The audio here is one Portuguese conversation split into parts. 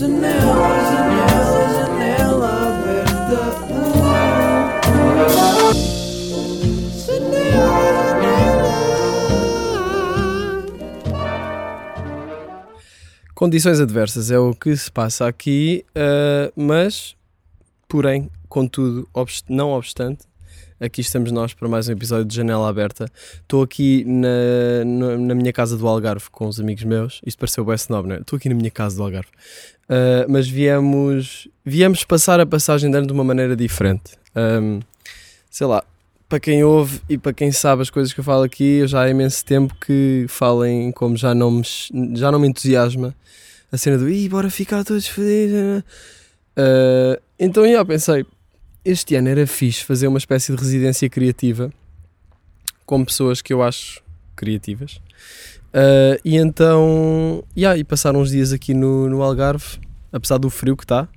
Janela, janela, janela aberta. Condições adversas é o que se passa aqui, uh, mas, porém, contudo, obst não obstante, aqui estamos nós para mais um episódio de Janela Aberta. Estou aqui na, na, na minha casa do Algarve com os amigos meus. Isto pareceu bem snob, não é? Estou aqui na minha casa do Algarve. Uh, mas viemos, viemos passar a passagem de ano de uma maneira diferente. Um, sei lá, para quem ouve e para quem sabe as coisas que eu falo aqui, eu já há imenso tempo que falem como já não me, já não me entusiasma a cena do Ih, bora ficar todos felizes. Uh, então, já pensei, este ano era fixe fazer uma espécie de residência criativa com pessoas que eu acho criativas. Uh, e então, yeah, e passar uns dias aqui no, no Algarve, apesar do frio que está,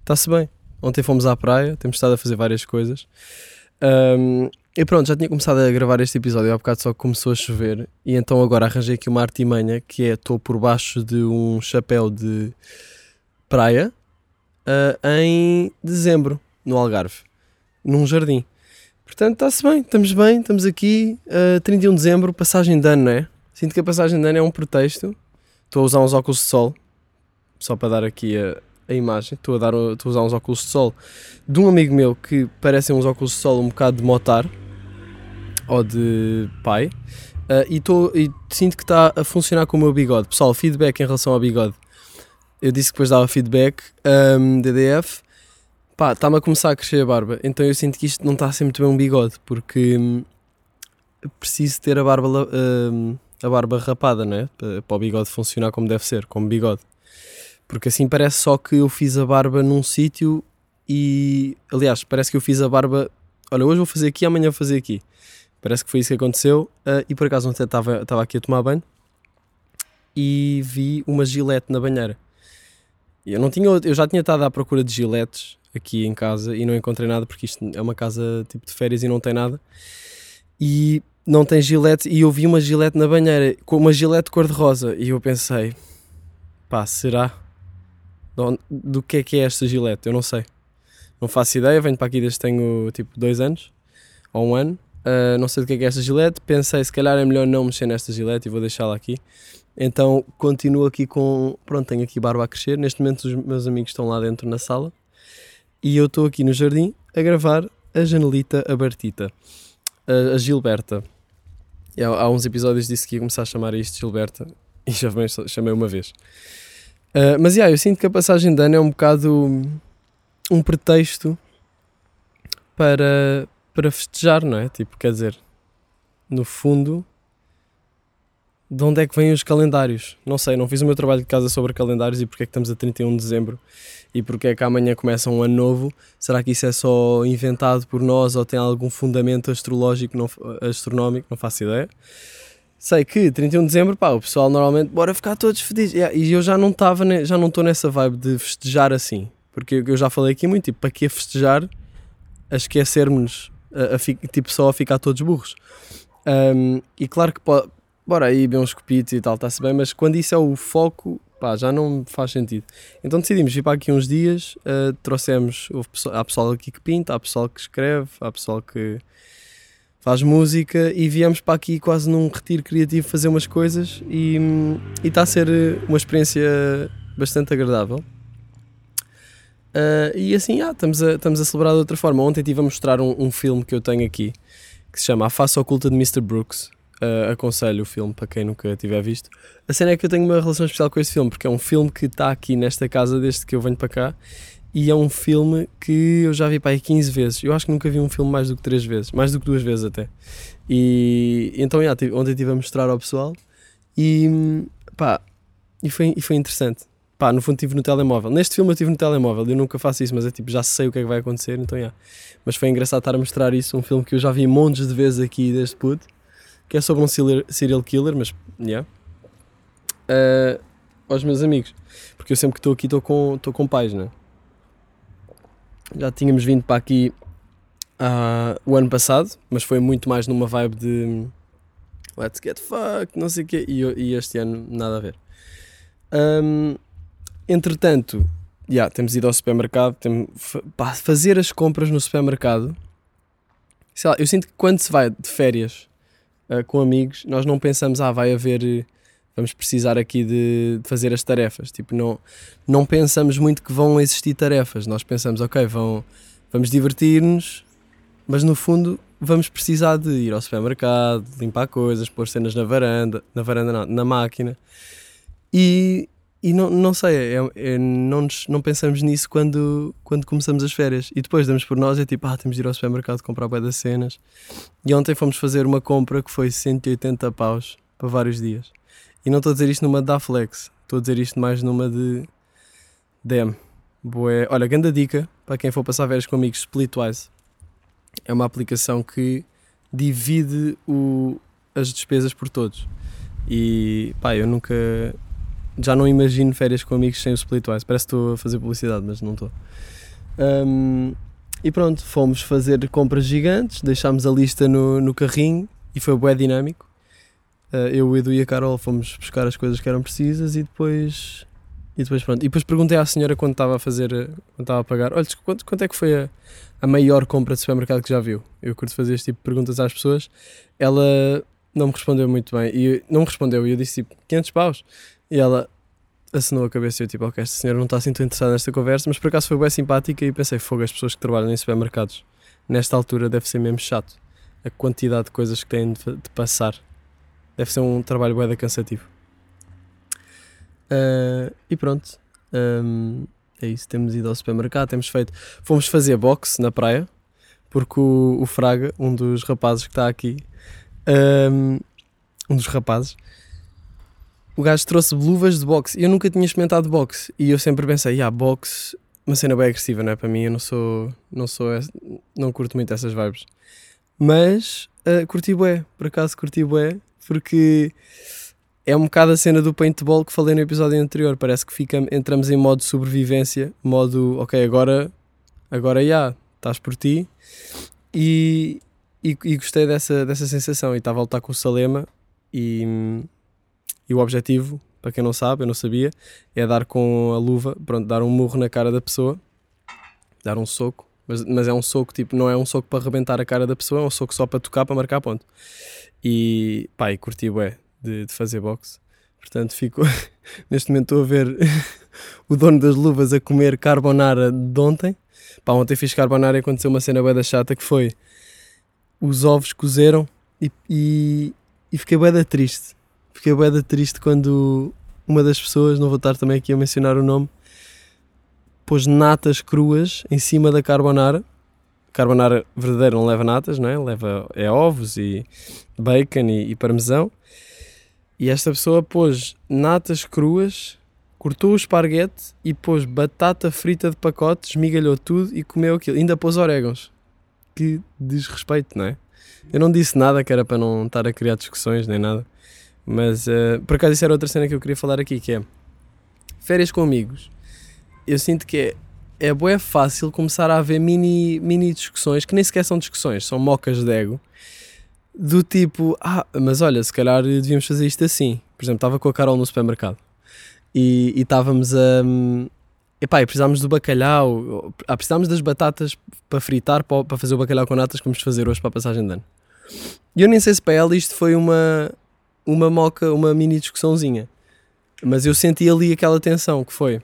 está-se bem. Ontem fomos à praia, temos estado a fazer várias coisas. Um, e pronto, já tinha começado a gravar este episódio, há bocado só começou a chover. E então agora arranjei aqui uma artimanha que é: estou por baixo de um chapéu de praia uh, em dezembro, no Algarve, num jardim. Portanto, está-se bem, estamos bem, estamos aqui, uh, 31 de dezembro, passagem de ano, não é? Sinto que a passagem de ano é um pretexto. Estou a usar uns óculos de sol, só para dar aqui a, a imagem. Estou a, dar, estou a usar uns óculos de sol de um amigo meu que parecem uns óculos de sol um bocado de motar ou de pai. Uh, e, tô, e sinto que está a funcionar com o meu bigode. Pessoal, feedback em relação ao bigode. Eu disse que depois dava feedback, um, DDF. Pá, está-me a começar a crescer a barba. Então eu sinto que isto não está a ser muito bem um bigode, porque hum, preciso ter a barba hum, a barba rapada, não é? Para o bigode funcionar como deve ser, como bigode. Porque assim parece só que eu fiz a barba num sítio e. Aliás, parece que eu fiz a barba. Olha, hoje vou fazer aqui, amanhã vou fazer aqui. Parece que foi isso que aconteceu. Uh, e por acaso ontem estava, estava aqui a tomar banho e vi uma gilete na banheira. Eu, não tinha, eu já tinha estado à procura de giletes aqui em casa e não encontrei nada porque isto é uma casa tipo de férias e não tem nada. E não tem gilete e eu vi uma gilete na banheira com uma gilete cor-de-rosa e eu pensei, pá, será? Do que é que é esta gilete? Eu não sei. Não faço ideia, venho para aqui desde tenho tipo dois anos ou um ano. Uh, não sei do que é que é esta gilete. Pensei, se calhar é melhor não mexer nesta gilete e vou deixá-la aqui. Então continuo aqui com. Pronto, tenho aqui barba a crescer. Neste momento os meus amigos estão lá dentro na sala e eu estou aqui no jardim a gravar a Janelita Abertita, a, a Gilberta. Há, há, uns episódios disse que ia começar a chamar isto Gilberta e já chamei uma vez. Uh, mas yeah, eu sinto que a passagem de ano é um bocado um pretexto para, para festejar, não é? Tipo, quer dizer, no fundo, de onde é que vêm os calendários? Não sei, não fiz o meu trabalho de casa sobre calendários e porque é que estamos a 31 de dezembro e porque é que amanhã começa um ano novo. Será que isso é só inventado por nós ou tem algum fundamento astrológico, não, astronómico? Não faço ideia. Sei que 31 de dezembro, pá, o pessoal normalmente bora ficar todos felizes. E eu já não estava, já não estou nessa vibe de festejar assim. Porque eu já falei aqui muito, tipo, para que festejar a esquecermos, a, a, tipo, só a ficar todos burros. Um, e claro que bora aí beber uns copitos e tal, está-se bem, mas quando isso é o foco, pá, já não faz sentido. Então decidimos vir para aqui uns dias, uh, trouxemos, houve pessoal, há pessoal aqui que pinta, há pessoal que escreve, há pessoal que faz música e viemos para aqui quase num retiro criativo fazer umas coisas e está a ser uma experiência bastante agradável. Uh, e assim, ah, estamos, a, estamos a celebrar de outra forma. Ontem estive a mostrar um, um, filme que eu tenho aqui que se chama A Face Oculta de Mr. Brooks. Uh, aconselho o filme para quem nunca tiver visto. A cena é que eu tenho uma relação especial com este filme porque é um filme que está aqui nesta casa desde que eu venho para cá e é um filme que eu já vi para aí 15 vezes. Eu acho que nunca vi um filme mais do que 3 vezes, mais do que duas vezes até. E então, yeah, ontem estive a mostrar ao pessoal e pá, e foi, e foi interessante pá, no fundo estive no telemóvel. Neste filme eu estive no telemóvel, eu nunca faço isso, mas é tipo, já sei o que é que vai acontecer, então yeah. Mas foi engraçado estar a mostrar isso, um filme que eu já vi montes de vezes aqui desde puto, que é sobre um serial killer, mas, yeah. Uh, aos meus amigos, porque eu sempre que estou aqui estou com, estou com pais, né? Já tínhamos vindo para aqui uh, o ano passado, mas foi muito mais numa vibe de let's get fucked, não sei o quê, e, e este ano nada a ver. Um, entretanto, já, temos ido ao supermercado, temos, pá, fazer as compras no supermercado. Sei lá, eu sinto que quando se vai de férias ah, com amigos, nós não pensamos, ah, vai haver, vamos precisar aqui de, de fazer as tarefas. Tipo, não, não pensamos muito que vão existir tarefas. Nós pensamos, ok, vão, vamos divertir-nos, mas no fundo vamos precisar de ir ao supermercado, limpar coisas, pôr cenas na varanda, na varanda não, na máquina. E, e não, não sei, é, é- não, nos- não pensamos nisso quando, quando começamos as férias. E depois damos por nós, é tipo, ah, temos de ir ao supermercado comprar bué das cenas. E ontem fomos fazer uma compra que foi 180 paus para vários dias. E não estou a dizer isto numa da Flex, estou a dizer isto mais numa de Dem. Bué. Olha, grande dica para quem for passar férias com amigos, Splitwise. É uma aplicação que divide o, as despesas por todos. E pá, eu nunca. Já não imagino férias com amigos sem o Splitwise. Parece que estou a fazer publicidade, mas não estou. Hum, e pronto, fomos fazer compras gigantes, deixámos a lista no, no carrinho e foi bué dinâmico. Uh, eu, o Edu e a Carol fomos buscar as coisas que eram precisas e depois. E depois pronto. E depois perguntei à senhora quando estava a fazer. uh, Quando estava a pagar: Olha, quanto, quanto é que foi a, a maior compra de supermercado que já viu? Eu curto fazer este tipo de perguntas às pessoas. Ela não me respondeu muito bem. E não me respondeu. E eu disse tipo 500 paus. E ela assinou a cabeça e eu tipo, ok, esta senhora não está assim tão interessada nesta conversa, mas por acaso foi bem simpática e pensei, fogo, as pessoas que trabalham em supermercados nesta altura deve ser mesmo chato. A quantidade de coisas que têm de, de passar. Deve ser um trabalho bué cansativo. Ah, e pronto. Ahm, é isso, temos ido ao supermercado, temos feito. Fomos fazer boxe na praia, porque o, o Fraga, um dos rapazes que está aqui, ahm, um dos rapazes, o gajo trouxe luvas de boxe eu nunca tinha experimentado boxe e eu sempre pensei, ah, boxe, uma cena bem agressiva, não é? Para mim, eu não sou, não sou, não curto muito essas vibes. Mas ah, curti bué, por acaso curti bué, porque é um bocado a cena do paintball que falei no episódio anterior. Parece que fica, entramos em modo sobrevivência, modo, ok, agora, agora já, estás por ti. E, e, e gostei dessa, dessa sensação. E estava a lutar com o Salema e, e o objetivo, para quem não sabe, eu não sabia, é dar com a luva, pronto, dar um murro na cara da pessoa, dar um soco. Mas, mas é um soco, tipo, não é um soco para arrebentar a cara da pessoa, é um soco só para tocar, para marcar ponto. E pá, e curti bué de, de fazer boxe. Portanto, fico. Neste momento estou a ver o dono das luvas a comer carbonara de ontem. Pá, ontem fiz carbonara e aconteceu uma cena da chata que foi os ovos cozeram e, e, e fiquei da triste. Fiquei da triste quando uma das pessoas, não vou estar também aqui a mencionar o nome, pôs natas cruas em cima da carbonara. Carbonara verdadeira não leva natas, não é? Leva é ovos e bacon e, e parmesão. E esta pessoa pôs natas cruas, cortou o esparguete e pôs batata frita de pacote, esmigalhou tudo e comeu aquilo. Ainda pôs orégãos. Que desrespeito, não é? Eu não disse nada que era para não estar a criar discussões nem nada. Mas eh, por acaso isso era outra cena que eu queria falar aqui, que é férias com amigos. Eu sinto que é, é fácil começar a haver mini, mini discussões, que nem sequer são discussões, são mocas de ego. Do tipo, ah, mas olha, se calhar devíamos fazer isto assim. Por exemplo, estava com a Carol no supermercado e e estávamos a. Epá, e precisámos do bacalhau, ah, precisámos das batatas para fritar, para para fazer o bacalhau com natas que vamos fazer hoje para a passagem de ano. E eu nem sei se para ela isto foi uma, uma moca, uma mini discussãozinha. Mas eu senti ali aquela tensão que foi.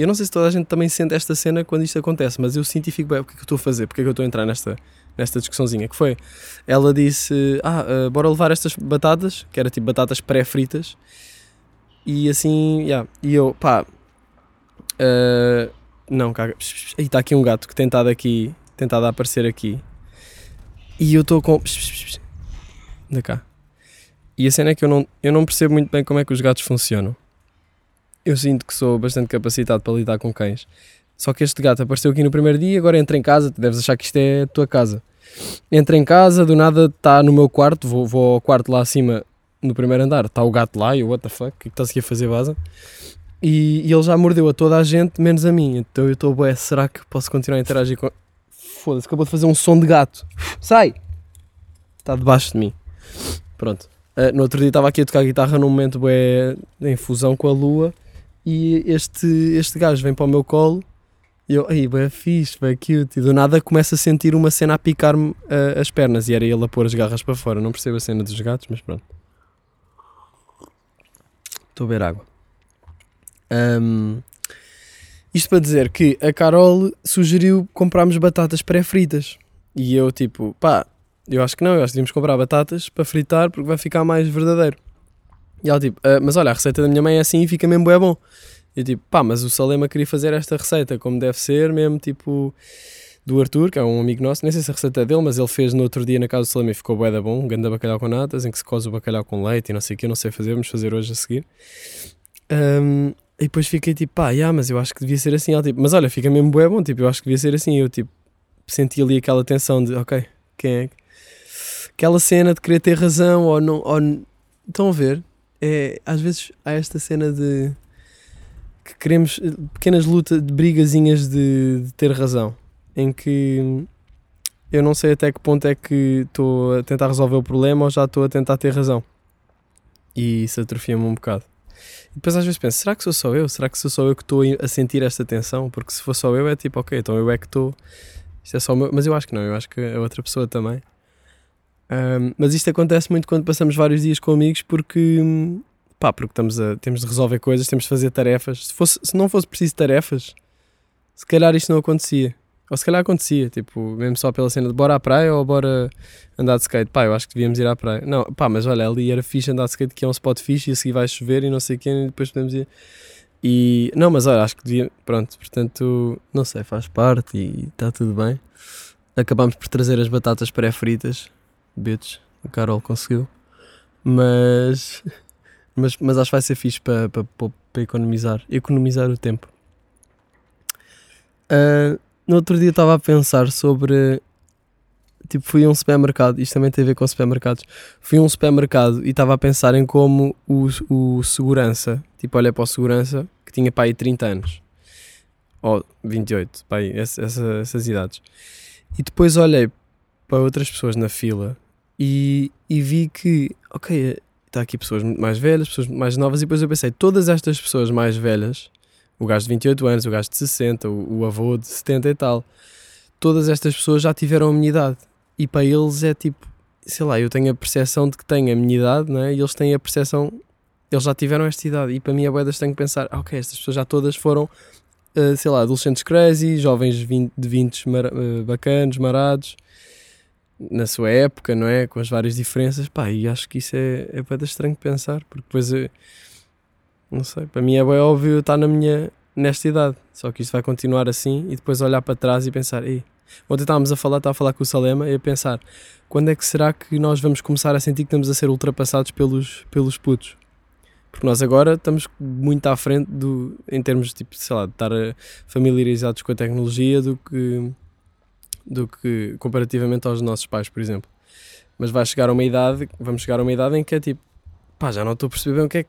Eu não sei se toda a gente também sente esta cena quando isto acontece, mas eu sinto e fico bem, o que é que eu estou a fazer? Porque é que eu estou a entrar nesta, nesta discussãozinha? Que foi, ela disse, ah, ah, bora levar estas batatas, que era tipo batatas pré-fritas, e assim, yeah. e eu, pá, ah, não, caga, aí está aqui um gato que tem estado aqui, tentado aparecer aqui, e eu estou com, da cá. E a cena é que eu não, eu não percebo muito bem como é que os gatos funcionam. Eu sinto que sou bastante capacitado para lidar com cães. Só que este gato apareceu aqui no primeiro dia, agora entra em casa, deves achar que isto é a tua casa. Entra em casa, do nada está no meu quarto, vou, vou ao quarto lá acima, no primeiro andar, está o gato lá, e eu, what the fuck, o que é estás aqui a fazer, vaza? E, e ele já mordeu a toda a gente, menos a mim. Então eu estou, bué, será que posso continuar a interagir com... Foda-se, acabou de fazer um som de gato. Sai! Está debaixo de mim. Pronto. Uh, no outro dia estava aqui a tocar guitarra num momento bué, em fusão com a lua e este, este gajo vem para o meu colo e eu, aí, bem fixe, bem cute. E do nada começo a sentir uma cena a picar-me ah, as pernas e era ele a pôr as garras para fora. Não percebo a cena dos gatos, mas pronto. Estou a beber água. Ahm, isto para dizer que a Carol sugeriu comprarmos batatas pré-fritas. E eu, tipo, pá, eu acho que não, eu acho que devíamos comprar batatas para fritar porque vai ficar mais verdadeiro. E ela, tipo, "Ah, mas olha, a receita da minha mãe é assim e fica mesmo bué bom. E eu, tipo, pá, mas o Salema queria fazer esta receita como deve ser, mesmo, tipo, do Arthur, que é um amigo nosso. Nem sei se a receita é dele, mas ele fez no outro dia na casa do Salema e ficou bué da bom. Um grande bacalhau com natas, em que se cose o bacalhau com leite e não sei o que, eu não sei fazer, vamos fazer hoje a seguir. Ahm, e depois fiquei tipo, pá, yeah, mas eu acho que devia ser assim. Ela, tipo, mas olha, fica mesmo bué bom, tipo, eu acho que devia ser assim. Eu, tipo, senti ali aquela tensão de, ok, quem é que... Aquela cena de querer ter razão ou não... Ou... Estão a ver? É, às vezes há esta cena de... Que queremos eh, pequenas lutas, de brigazinhas de, de ter razão. Em que eu não sei até que ponto é que estou a tentar resolver o problema ou já estou a tentar ter razão. E isso atrofia-me um bocado. E depois às vezes penso, será que sou só eu? Será que sou só eu que estou a sentir esta tensão? Porque se for só eu é tipo, ok, então eu é que estou... Isto é só meu... Mas eu acho que não, eu acho que a outra pessoa também. Ahm, mas isto acontece muito quando passamos vários dias com amigos porque... hum, Pá, porque estamos a, temos de resolver coisas, temos de fazer tarefas. Se, fosse, se não fosse preciso tarefas, se calhar isto não acontecia. Ou se calhar acontecia, tipo, mesmo só pela cena de bora à praia ou bora andar de skate. Pá, eu acho que devíamos ir à praia. Não, pá, mas olha, ali era fixe andar de skate, que é um spot fixe e a seguir vai chover e não sei quê, e depois podemos ir. E, não, mas olha, acho que devia, pronto, portanto, não sei, faz parte e está tudo bem. Acabámos por trazer as batatas pré-fritas, bitch, o Carol conseguiu. Mas, mas, mas acho que vai ser fixe para pa, pa, pa economizar, economizar o tempo. Ah, no outro dia estava a pensar sobre. Tipo, fui a um supermercado, isto também tem a ver com supermercados. Fui a um supermercado e estava a pensar em como o, o segurança, tipo, olha para o segurança que tinha para aí 30 anos, ou 28, pá, aí, essa, essa- essas idades. E depois olhei para outras pessoas na fila e, e vi que, ok, está aqui pessoas mais velhas, pessoas mais novas, e depois eu pensei, todas estas pessoas mais velhas, o gajo de 28 anos, o gajo de 60, o, o avô de 70 e tal, todas estas pessoas já tiveram a minha idade. E para eles é tipo, sei lá, eu tenho a percepção de que tenho a minha idade, não é? E eles têm a percepção, eles já tiveram esta idade. E para mim, a boedas tenho que pensar, "Ah, ok, estas pessoas já todas foram, ah, sei lá, adolescentes crazy, jovens 20, de 20 mara- ah, bacanos, marados, na sua época, não é? Com as várias diferenças. Pá, e acho que isso é, é boedas estranho de pensar, porque depois, eu, não sei, para mim é bem óbvio estar na minha, nesta idade. Só que isto vai continuar assim e depois olhar para trás e pensar, ei, ontem estávamos a falar, estava a falar com o Salema e a pensar, quando é que será que nós vamos começar a sentir que estamos a ser ultrapassados pelos, pelos putos? Porque nós agora estamos muito à frente do, em termos tipo, sei lá, de estar eh, familiarizados com a tecnologia do que, do que comparativamente aos nossos pais, por exemplo. Mas vai chegar a uma idade, vamos chegar a uma idade em que é tipo, pá, já não estou a perceber bem o que é, o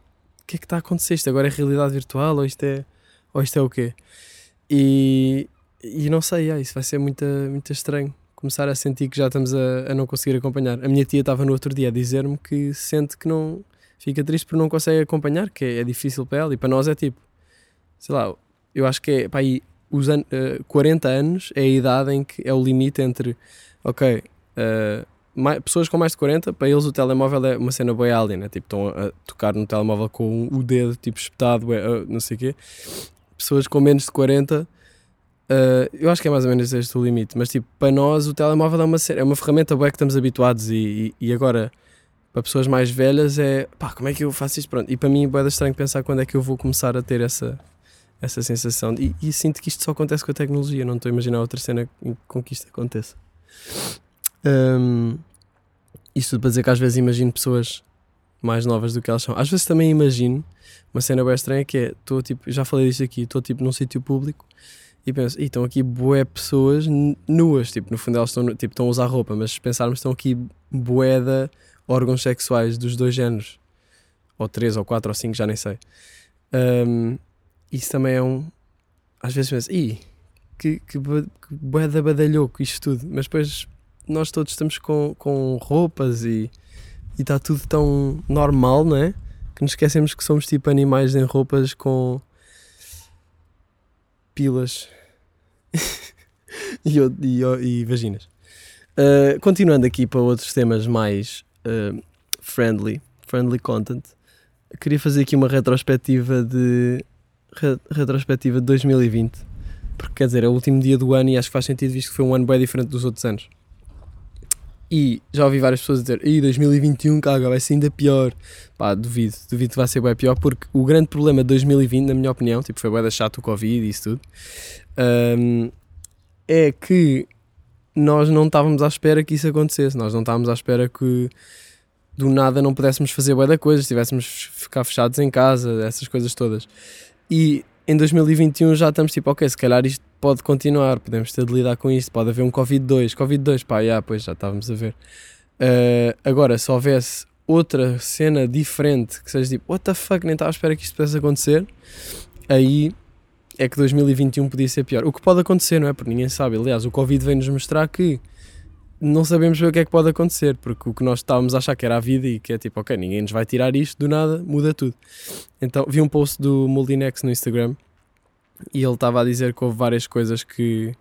que é que está a acontecer. Isto agora é realidade virtual ou isto é, ou isto é o quê? E, e não sei, ah, isso vai ser muito, muito estranho. Começar a sentir que já estamos a, a não conseguir acompanhar. A minha tia estava no outro dia a dizer-me que sente que não fica triste porque não consegue acompanhar, que é, é difícil para ela. E para nós é tipo, sei lá, eu acho que é pá, aí, os an eh, 40 anos é a idade em que é o limite entre, ok, eh, mai- pessoas com mais de 40, para eles o telemóvel é uma cena boa alien, né? tipo, estão a, tocar no telemóvel com o dedo tipo espetado, ah, não sei o quê. Pessoas com menos de 40, eh, eu acho que é mais ou menos este o limite, mas tipo, para nós o telemóvel é uma, é uma ferramenta boa que estamos habituados e, e, e agora para pessoas mais velhas é pá, como é que eu faço isto? Pronto. E para mim é estranho pensar quando é que eu vou começar a ter essa, essa sensação. E, e sinto que isto só acontece com a tecnologia, não estou a imaginar outra cena com que isto aconteça. Hum, isto para dizer que às vezes imagino pessoas mais novas do que elas são. Às vezes também imagino uma cena bem estranha que é, estou tipo, já falei disto aqui, estou tipo num sítio público e penso, "Ih, estão aqui bué pessoas nuas, tipo, no fundo elas estão, tipo, estão a usar roupa, mas se pensarmos estão aqui de órgãos sexuais dos dois géneros, ou três, ou quatro, ou cinco, já nem sei. Hum, isso também é um. Às vezes penso, ih, que, que, que bué da badalhoco isto tudo, mas depois nós todos estamos com, com roupas e está tudo tão normal, não é? Que nos esquecemos que somos tipo animais em roupas com, pupilas e, e, e vaginas. Uh, continuando aqui para outros temas mais uh, friendly, friendly content, queria fazer aqui uma retrospectiva de re- retrospectiva de 2020, porque quer dizer, é o último dia do ano e acho que faz sentido visto que foi um ano bem diferente dos outros anos. E já ouvi várias pessoas dizer, e 2021, caga, vai ser ainda pior. Pá, duvido, duvido que vai ser bem pior, porque o grande problema de 2020, na minha opinião, tipo, foi bem chato o Covid e isso tudo, hum, é que nós não estávamos à espera que isso acontecesse, nós não estávamos à espera que do nada não pudéssemos fazer bué da coisa, estivéssemos ficar fechados em casa, essas coisas todas. E em 2021 já estamos tipo, ok, se calhar isto pode continuar, podemos ter de lidar com isto, pode haver um Covid-2, Covid-2, pá, pois já estávamos a ver. Uh, agora, se houvesse outra cena diferente que seja tipo, what the fuck, nem estava à espera que isto pudesse acontecer, aí é que 2021 podia ser pior. O que pode acontecer, não é? Porque ninguém sabe. Aliás, o Covid vem-nos mostrar que não sabemos bem o que é que pode acontecer, porque o que nós estávamos a achar que era a vida e que é tipo, ok, ninguém nos vai tirar isto, do nada, muda tudo. Então, vi um post do Multinex no Instagram e ele estava a dizer que houve várias coisas que,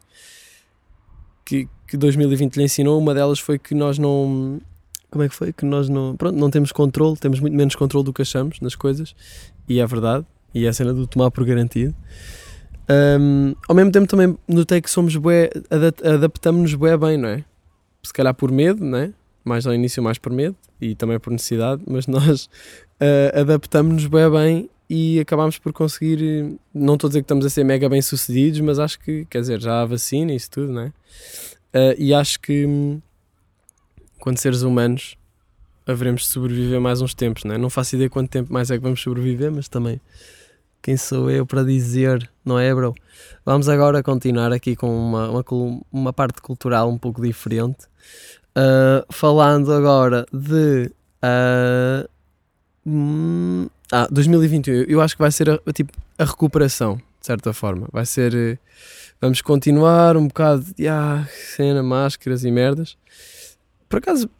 que, que 2020 lhe ensinou. Uma delas foi que nós não. Como é que foi? Que nós não. Pronto, não temos controle, temos muito menos controle do que achamos nas coisas, e é verdade, e é a cena do tomar por garantido. Um, ao mesmo tempo também notei que somos bué, adap- adaptamos-nos bué bem, não é? Se calhar por medo, não é? Mais ao início mais por medo e também por necessidade, mas nós uh, adaptamos-nos bué bem e acabamos por conseguir, não estou a dizer que estamos a ser mega bem sucedidos, mas acho que, quer dizer, já há vacina e isso tudo, não é? Uh, e acho que hum, quando seres humanos haveremos de sobreviver mais uns tempos, não é? Não faço ideia quanto tempo mais é que vamos sobreviver, mas também quem sou eu para dizer, não é, bro? Vamos agora continuar aqui com uma, uma, uma parte cultural um pouco diferente. Uh, falando agora de. uh, hum, ah, 2021. Eu- Eu acho que vai ser a, tipo, a recuperação, de certa forma. Vai ser. eh, Vamos continuar um bocado de ah, cena, máscaras e merdas. Por acaso,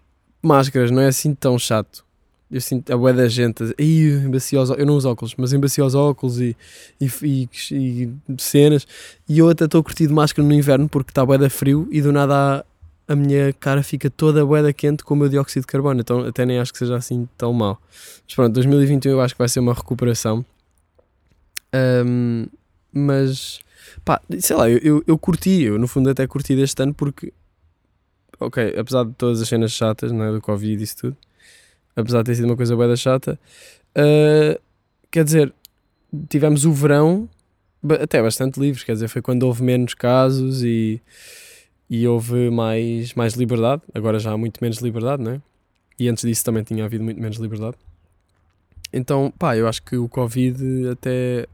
máscaras não é assim tão chato. Eu sinto a bué da gente, a dizer, "Ih, embaci aos ó-" eu não uso óculos, mas embaci aos óculos e, e, e, e cenas. E eu até estou curtido máscara no inverno porque está bué da frio e do nada a, a minha cara fica toda bué da quente com o meu dióxido de carbono, então até nem acho que seja assim tão mau. Mas pronto, 2021 eu acho que vai ser uma recuperação. Ahm, mas pá, sei lá, eu, eu, eu curti, eu no fundo até curti deste ano porque, ok, apesar de todas as cenas chatas, não é, do Covid e isso tudo, apesar de ter sido uma coisa bué da chata, ah, quer dizer, tivemos o verão até bastante livres, quer dizer, foi quando houve menos casos e, e houve mais, mais liberdade, agora já há muito menos liberdade, não é? E antes disso também tinha havido muito menos liberdade. Então, pá, eu acho que o Covid até,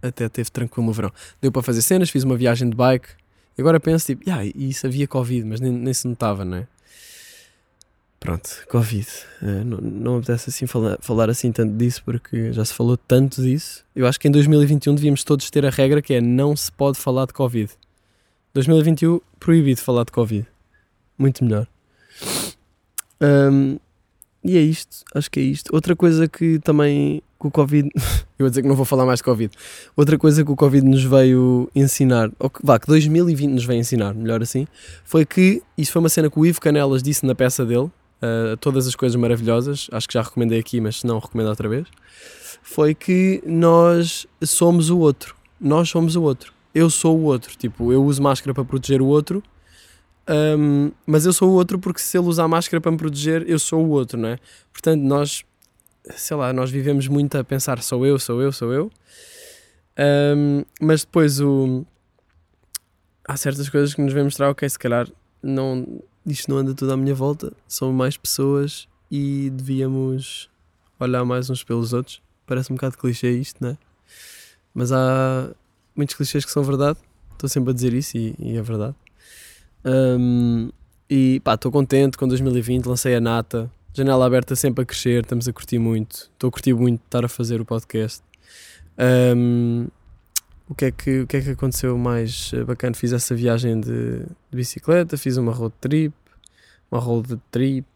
até teve tranquilo no verão. Deu para fazer cenas, fiz uma viagem de bike. Agora penso, tipo, yeah, isso havia Covid, mas nem, nem se notava, não é? Pronto, Covid. Eh, não, não apetece assim falar, falar assim tanto disso porque já se falou tanto disso. Eu acho que em 2021 devíamos todos ter a regra que é não se pode falar de Covid. 2021 proibido falar de Covid. Muito melhor. Ahm, e é isto, acho que é isto. Outra coisa que também que o Covid. eu vou dizer que não vou falar mais de Covid. Outra coisa que o Covid nos veio ensinar, ou que, vá, que 2020 nos veio ensinar, melhor assim, foi que isso foi uma cena que o Ivo Canelas disse na peça dele, todas as coisas maravilhosas, acho que já recomendei aqui, mas se não, recomendo outra vez. Foi que nós somos o outro. Nós somos o outro. Eu sou o outro. Tipo, eu uso máscara para proteger o outro. Um, mas eu sou o outro porque se ele usar máscara para me proteger, eu sou o outro, não é? Portanto, nós, sei lá, nós vivemos muito a pensar sou eu, sou eu, sou eu. Um, mas depois o... há certas coisas que nos vêm mostrar, ok, se calhar não, isto não anda tudo à minha volta, são mais pessoas e devíamos olhar mais uns pelos outros. Parece um bocado clichê isto, não é? Mas há muitos clichês que são verdade, estou sempre a dizer isso e, e é verdade. Um, e pá, estou contente com 2020, lancei a nata, janela aberta sempre a crescer, estamos a curtir muito, estou a curtir muito estar a fazer o podcast. Um, o, que é que, o que é que aconteceu mais eh, bacana? Fiz essa viagem de, de bicicleta, fiz uma road trip, uma road trip.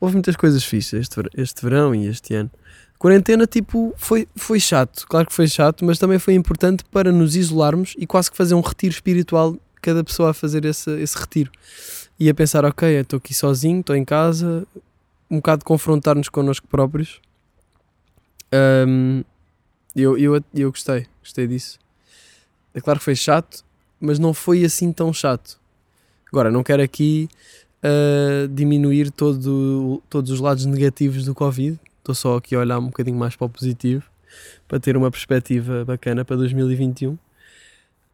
Houve muitas coisas fixas este, este verão e este ano. Quarentena, tipo, foi, foi chato. Claro que foi chato, mas também foi importante para nos isolarmos e quase que fazer um retiro espiritual, cada pessoa a fazer esse, esse retiro. E a pensar, ok, estou aqui sozinho, estou em casa, um bocado confrontar-nos connosco próprios. Ahm, eu, eu, eu gostei, gostei disso. É claro que foi chato, mas não foi assim tão chato. Agora, não quero aqui ah, diminuir todo, todos os lados negativos do Covid. Estou só aqui a olhar um bocadinho mais para o positivo para ter uma perspectiva bacana para 2021.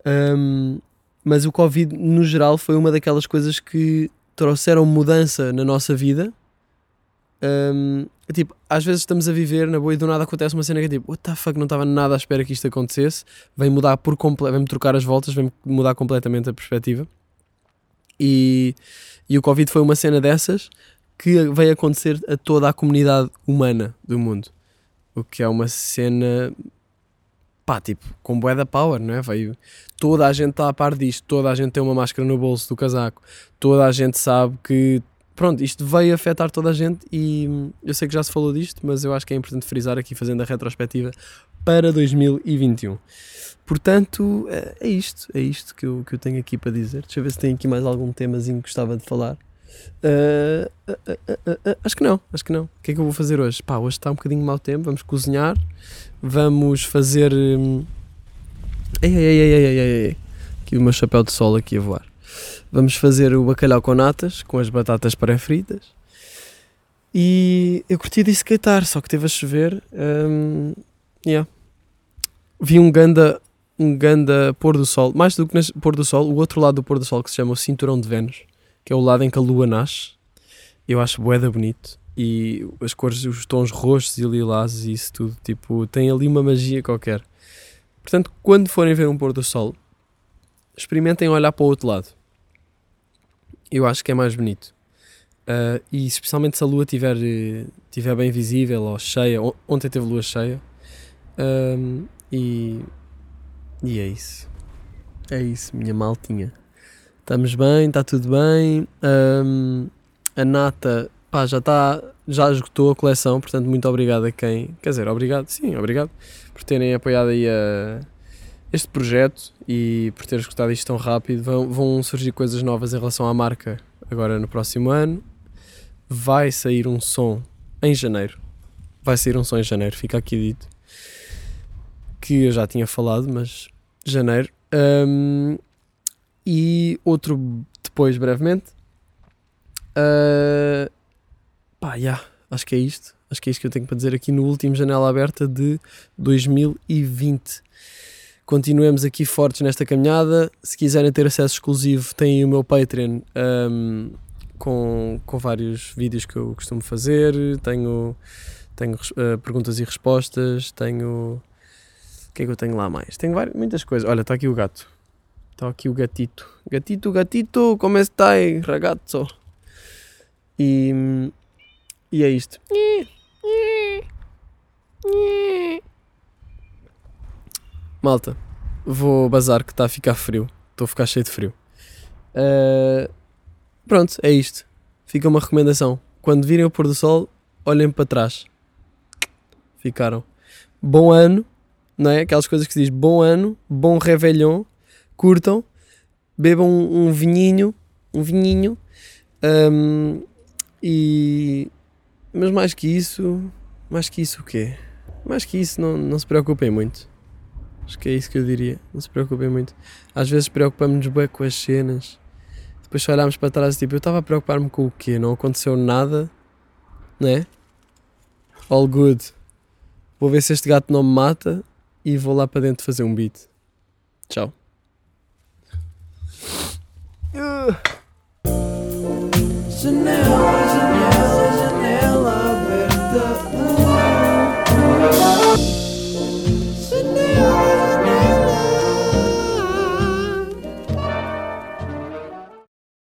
Ahm, mas o Covid, no geral, foi uma daquelas coisas que trouxeram mudança na nossa vida. Ahm, tipo, às vezes estamos a viver na boa e do nada acontece uma cena que é tipo, what the fuck, não estava nada à espera que isto acontecesse. Vem mudar por completo, vem-me trocar as voltas, vem mudar completamente a perspectiva. E, e o Covid foi uma cena dessas que veio acontecer a toda a comunidade humana do mundo. O que é uma cena pá, tipo, com bué da power, não é? Veio, toda a gente está a par disto, toda a gente tem uma máscara no bolso do casaco, toda a gente sabe que, pronto, isto veio afetar toda a gente e eu sei que já se falou disto, mas eu acho que é importante frisar aqui, fazendo a retrospectiva para 2021. Portanto, é é isto, é isto que eu, que eu tenho aqui para dizer. Deixa eu ver se tem aqui mais algum temazinho que gostava de falar. Ah, ah, ah, acho que não, acho que não. O que é que eu vou fazer hoje? Pá, hoje está um bocadinho mau tempo, vamos cozinhar, vamos fazer. hum, Ei, ei, ei, ei, ei, ei, ei. Aqui o meu chapéu de sol aqui a voar. Vamos fazer o bacalhau com natas, com as batatas pré-fritas. E eu curti de skatear, só que teve a chover. hum, yeah. Vi um ganda, um ganda pôr do sol, mais do que nas pôr do sol, o outro lado do pôr do sol que se chama o cinturão de Vênus, que é o lado em que a lua nasce. Eu acho boeda bonito. E as cores, os tons roxos e lilás e isso tudo, tipo, tem ali uma magia qualquer. Portanto, quando forem ver um pôr do sol, experimentem olhar para o outro lado. Eu acho que é mais bonito. Ah, e especialmente se a lua estiver tiver bem visível ou cheia. On- Ontem teve lua cheia. Ahm, e, e é isso. É isso, minha maltinha. Estamos bem, está tudo bem. Ahm, a nata pá, já está. Já esgotou a coleção, portanto, muito obrigado a quem. Quer dizer, obrigado, sim, obrigado por terem apoiado aí a, este projeto e por teres escutado isto tão rápido. Vão, vão surgir coisas novas em relação à marca agora no próximo ano. Vai sair um som em janeiro. Vai sair um som em janeiro, fica aqui dito. Que eu já tinha falado, mas janeiro. Ahm, e outro depois, brevemente. Ah, pá, já, acho que é isto. Acho que é isto que eu tenho para dizer aqui no último Janela Aberta de 2020. Continuemos aqui fortes nesta caminhada. Se quiserem ter acesso exclusivo, têm o meu Patreon ahm, com, com vários vídeos que eu costumo fazer. Tenho, tenho eh, perguntas e respostas. Tenho. O que é que eu tenho lá mais? Tenho várias, muitas coisas. Olha, está aqui o gato. Está aqui o gatito. Gatito, gatito, como está, ragazzo? E, e é isto. Malta, vou bazar que está a ficar frio. Estou a ficar cheio de frio. Uh, pronto, é isto. Fica uma recomendação. Quando virem o pôr do sol, olhem para trás. Ficaram. Bom ano, não é? Aquelas coisas que se diz bom ano, bom réveillon, curtam, bebam um, um vinhinho, um vinhinho, um, e mas mais que isso, mais que isso o quê? Mais que isso, não, não se preocupem muito. Acho que é isso que eu diria. Não se preocupem muito. Às vezes preocupamos-nos bem com as cenas. Depois só olhamos para trás e tipo, eu estava a preocupar-me com o quê? Não aconteceu nada, né? All good. Vou ver se este gato não me mata e vou lá para dentro fazer um beat. Tchau. Chanel